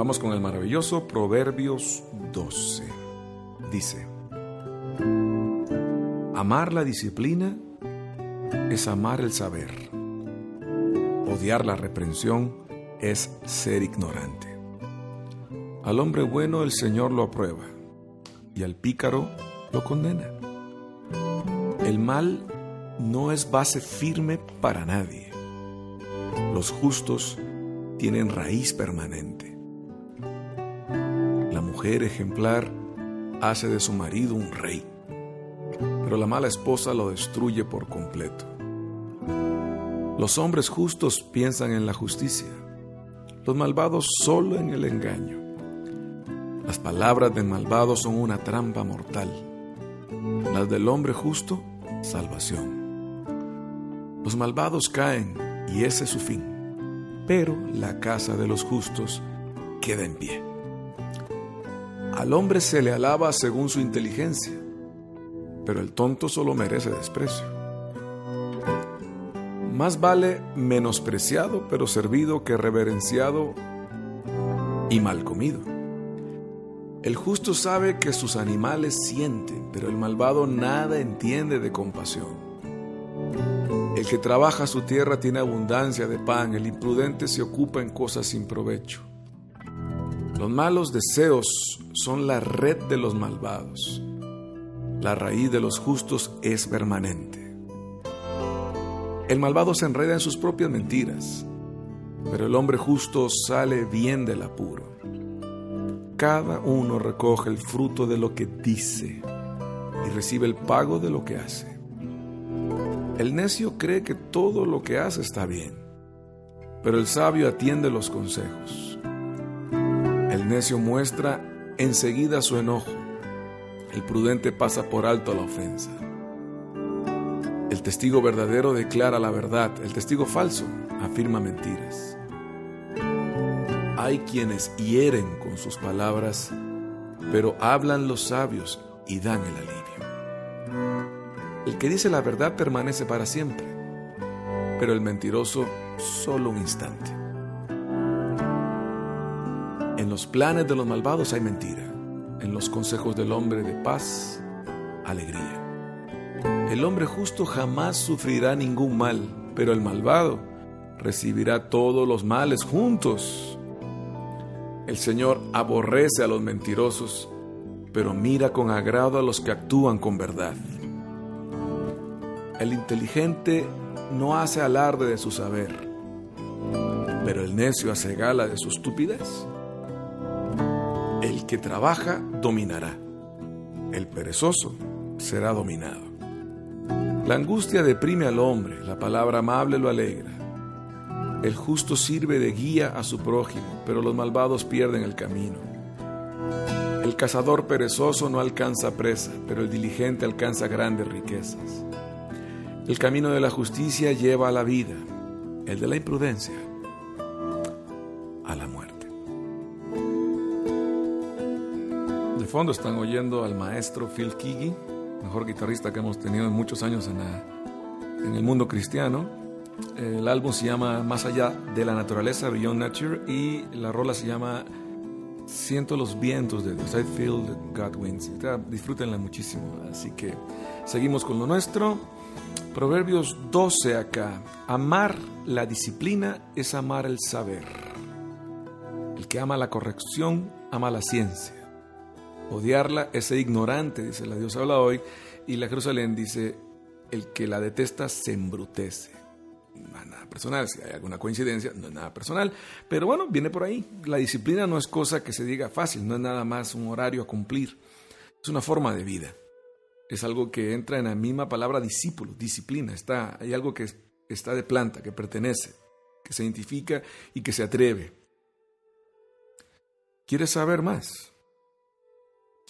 Vamos con el maravilloso Proverbios 12. Dice, amar la disciplina es amar el saber. Odiar la reprensión es ser ignorante. Al hombre bueno el Señor lo aprueba y al pícaro lo condena. El mal no es base firme para nadie. Los justos tienen raíz permanente. Mujer ejemplar hace de su marido un rey, pero la mala esposa lo destruye por completo. Los hombres justos piensan en la justicia, los malvados solo en el engaño. Las palabras del malvado son una trampa mortal, las del hombre justo, salvación. Los malvados caen y ese es su fin, pero la casa de los justos queda en pie. Al hombre se le alaba según su inteligencia, pero el tonto solo merece desprecio. Más vale menospreciado pero servido que reverenciado y mal comido. El justo sabe que sus animales sienten, pero el malvado nada entiende de compasión. El que trabaja su tierra tiene abundancia de pan, el imprudente se ocupa en cosas sin provecho. Los malos deseos son la red de los malvados. La raíz de los justos es permanente. El malvado se enreda en sus propias mentiras, pero el hombre justo sale bien del apuro. Cada uno recoge el fruto de lo que dice y recibe el pago de lo que hace. El necio cree que todo lo que hace está bien, pero el sabio atiende los consejos. Necio muestra enseguida su enojo, el prudente pasa por alto la ofensa. El testigo verdadero declara la verdad, el testigo falso afirma mentiras. Hay quienes hieren con sus palabras, pero hablan los sabios y dan el alivio. El que dice la verdad permanece para siempre, pero el mentiroso solo un instante. En los planes de los malvados hay mentira, en los consejos del hombre de paz, alegría. El hombre justo jamás sufrirá ningún mal, pero el malvado recibirá todos los males juntos. El Señor aborrece a los mentirosos, pero mira con agrado a los que actúan con verdad. El inteligente no hace alarde de su saber, pero el necio hace gala de su estupidez. El que trabaja dominará, el perezoso será dominado. La angustia deprime al hombre, la palabra amable lo alegra. El justo sirve de guía a su prójimo, pero los malvados pierden el camino. El cazador perezoso no alcanza presa, pero el diligente alcanza grandes riquezas. El camino de la justicia lleva a la vida, el de la imprudencia De fondo están oyendo al maestro Phil Keaggy, mejor guitarrista que hemos tenido en muchos años en, en el mundo cristiano. El álbum se llama Más allá de la naturaleza, Beyond Nature, y la rola se llama Siento los vientos de Dios, I feel God winds. Disfrútenla muchísimo. Así que seguimos con lo nuestro. Proverbios 12 acá. Amar la disciplina es amar el saber. El que ama la corrección ama la ciencia. Odiarla es ignorante, dice la Dios habla hoy. Y la Jerusalén dice, el que la detesta se embrutece. No es nada personal, si hay alguna coincidencia, no es nada personal. Pero bueno, viene por ahí. La disciplina no es cosa que se diga fácil, no es nada más un horario a cumplir. Es una forma de vida es algo que entra en la misma palabra discípulo, disciplina. Está, hay algo que está de planta, que pertenece, que se identifica y que se atreve. ¿Quieres saber más?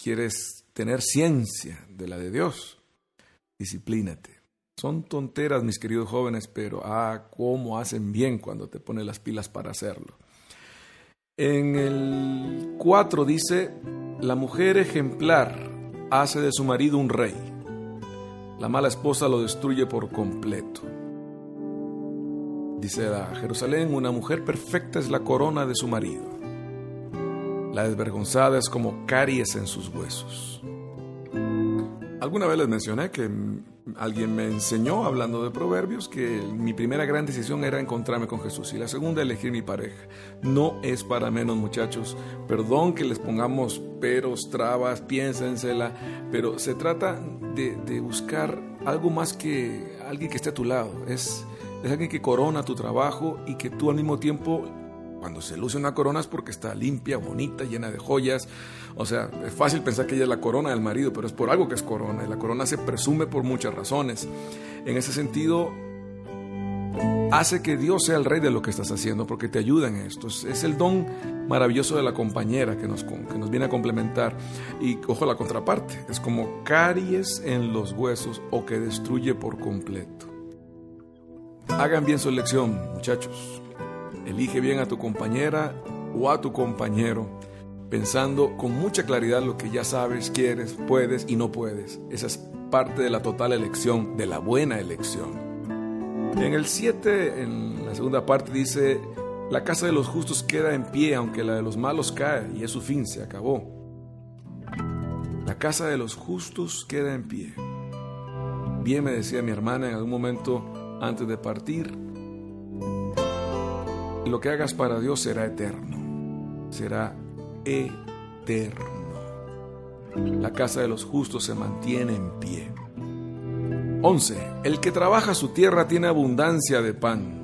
¿Quieres tener ciencia de la de Dios? Disciplínate. Son tonteras, mis queridos jóvenes, pero ah, cómo hacen bien cuando te pones las pilas para hacerlo. En el 4 dice, la mujer ejemplar hace de su marido un rey. La mala esposa lo destruye por completo. Dice a Jerusalén, una mujer perfecta es la corona de su marido. La desvergonzada es como caries en sus huesos. Alguna vez les mencioné que alguien me enseñó, hablando de proverbios, que mi primera gran decisión era encontrarme con Jesús y la segunda elegir mi pareja. No es para menos, muchachos. Perdón que les pongamos peros, trabas, piénsensela, pero se trata de, de buscar algo más que alguien que esté a tu lado. Es, es alguien que corona tu trabajo y que tú al mismo tiempo cuando se luce una corona es porque está limpia, bonita, llena de joyas. O sea, es fácil pensar que ella es la corona del marido, pero es por algo que es corona. Y la corona se presume por muchas razones. En ese sentido, hace que Dios sea el rey de lo que estás haciendo, porque te ayuda en esto. Es el don maravilloso de la compañera que nos, que nos viene a complementar. Y ojo la contraparte, es como caries en los huesos o que destruye por completo. Hagan bien su elección, muchachos. Elige bien a tu compañera o a tu compañero, pensando con mucha claridad lo que ya sabes, quieres, puedes y no puedes. Esa es parte de la total elección, de la buena elección. En el 7, en la segunda parte, dice, la casa de los justos queda en pie, aunque la de los malos cae, y es su fin, se acabó. La casa de los justos queda en pie. Bien me decía mi hermana en algún momento antes de partir, lo que hagas para Dios será eterno, será eterno. La casa de los justos se mantiene en pie. 11. El que trabaja su tierra tiene abundancia de pan.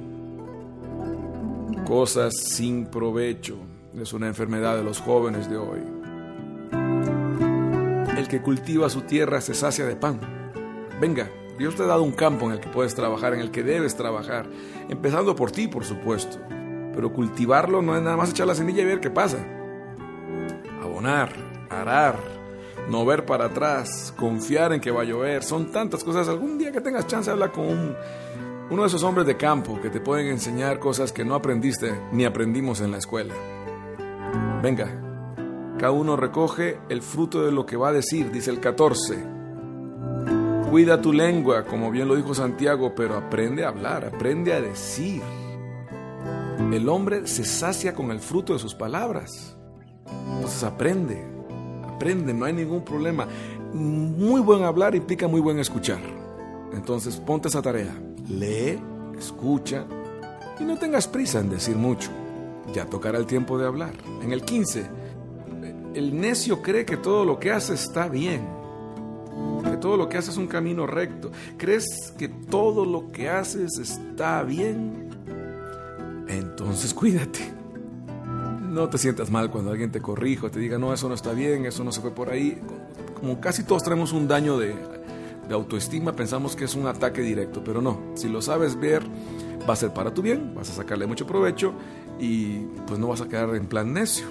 Cosas sin provecho es una enfermedad de los jóvenes de hoy. El que cultiva su tierra se sacia de pan. Venga, Dios te ha dado un campo en el que puedes trabajar, en el que debes trabajar, empezando por ti, por supuesto. Pero cultivarlo no es nada más echar la semilla y ver qué pasa. Abonar, arar, no ver para atrás, confiar en que va a llover, son tantas cosas. Algún día que tengas chance, habla con uno de esos hombres de campo que te pueden enseñar cosas que no aprendiste ni aprendimos en la escuela. Venga, cada uno recoge el fruto de lo que va a decir, dice el 14. Cuida tu lengua, como bien lo dijo Santiago, pero aprende a hablar, aprende a decir. El hombre se sacia con el fruto de sus palabras. Entonces aprende, aprende, no hay ningún problema. Muy buen hablar implica muy buen escuchar. Entonces ponte esa tarea. Lee, escucha y no tengas prisa en decir mucho. Ya tocará el tiempo de hablar. En el 15, el necio cree que todo lo que hace está bien. Que todo lo que hace es un camino recto. ¿Crees que todo lo que haces está bien? Entonces cuídate. No te sientas mal cuando alguien te corrija, te diga, no, eso no está bien, eso no se fue por ahí. Como casi todos tenemos un daño de, de autoestima, pensamos que es un ataque directo, pero no. Si lo sabes ver, va a ser para tu bien, vas a sacarle mucho provecho y pues no vas a quedar en plan necio.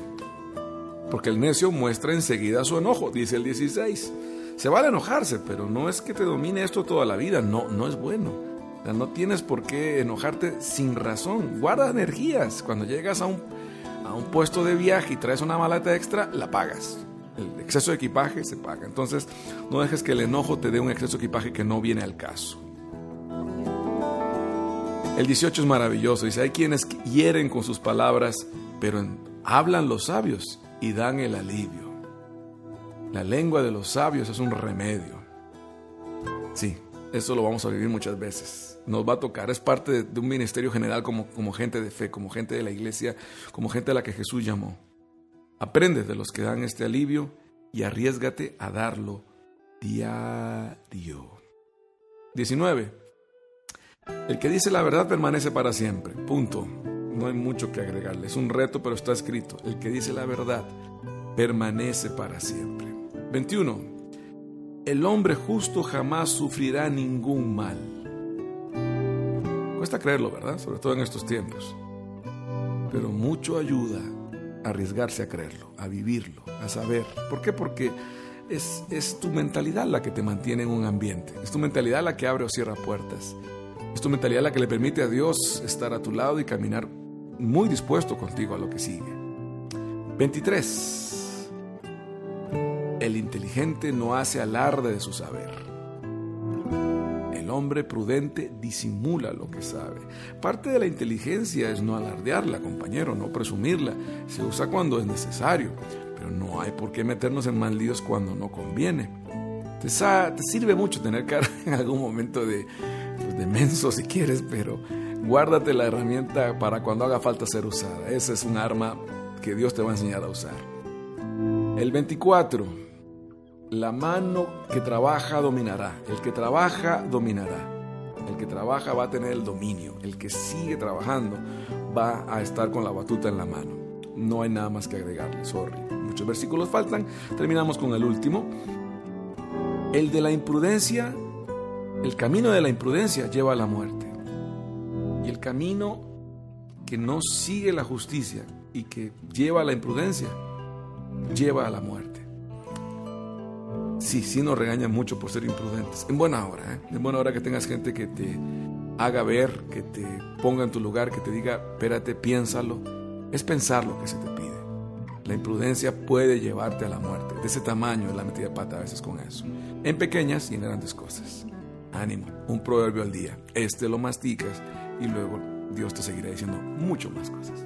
Porque el necio muestra enseguida su enojo, dice el 16. Se vale enojarse, pero no es que te domine esto toda la vida, no, no es bueno no tienes por qué enojarte sin razón. Guarda energías. Cuando llegas a un, a un puesto de viaje y traes una maleta extra, la pagas. El exceso de equipaje se paga. Entonces, no dejes que el enojo te dé un exceso de equipaje que no viene al caso. El 18 es maravilloso. Dice, hay quienes hieren con sus palabras, pero hablan los sabios y dan el alivio. La lengua de los sabios es un remedio. Sí, eso lo vamos a vivir muchas veces. Nos va a tocar. Es parte de, un ministerio general como, como gente de fe, como gente de la iglesia, como gente a la que Jesús llamó. Aprende de los que dan este alivio y arriesgate a darlo diario. 19. El que dice la verdad permanece para siempre. Punto. No hay mucho que agregarle. Es un reto, pero está escrito. El que dice la verdad permanece para siempre. 21 el hombre justo jamás sufrirá ningún mal. Cuesta creerlo, ¿verdad? Sobre todo en estos tiempos. Pero mucho ayuda a arriesgarse a creerlo, a vivirlo, a saber. ¿Por qué? Porque es, es tu mentalidad la que te mantiene en un ambiente. Es tu mentalidad la que abre o cierra puertas. Es tu mentalidad la que le permite a Dios estar a tu lado y caminar muy dispuesto contigo a lo que sigue. 23. El inteligente no hace alarde de su saber. El hombre prudente disimula lo que sabe. Parte de la inteligencia es no alardearla, compañero, no presumirla. Se usa cuando es necesario, pero no hay por qué meternos en mal líos cuando no conviene. Te, sirve mucho tener cara en algún momento de, pues, de menso si quieres, pero guárdate la herramienta para cuando haga falta ser usada. Esa es un arma que Dios te va a enseñar a usar. El 24. La mano que trabaja dominará. El que trabaja dominará. El que trabaja va a tener el dominio. El que sigue trabajando va a estar con la batuta en la mano. No hay nada más que agregarle, sorry. Muchos versículos faltan. Terminamos con el último. El de la imprudencia, el camino de la imprudencia lleva a la muerte. Y el camino que no sigue la justicia y que lleva a la imprudencia, lleva a la muerte sí, sí nos regañan mucho por ser imprudentes. En buena hora, ¿eh? En buena hora que tengas gente que te haga ver, que te ponga en tu lugar, que te diga, espérate, piénsalo. Es pensar lo que se te pide. La imprudencia puede llevarte a la muerte. De ese tamaño es la metida de pata a veces con eso. En pequeñas y en grandes cosas. Ánimo, un proverbio al día. Este lo masticas y luego Dios te seguirá diciendo mucho más cosas.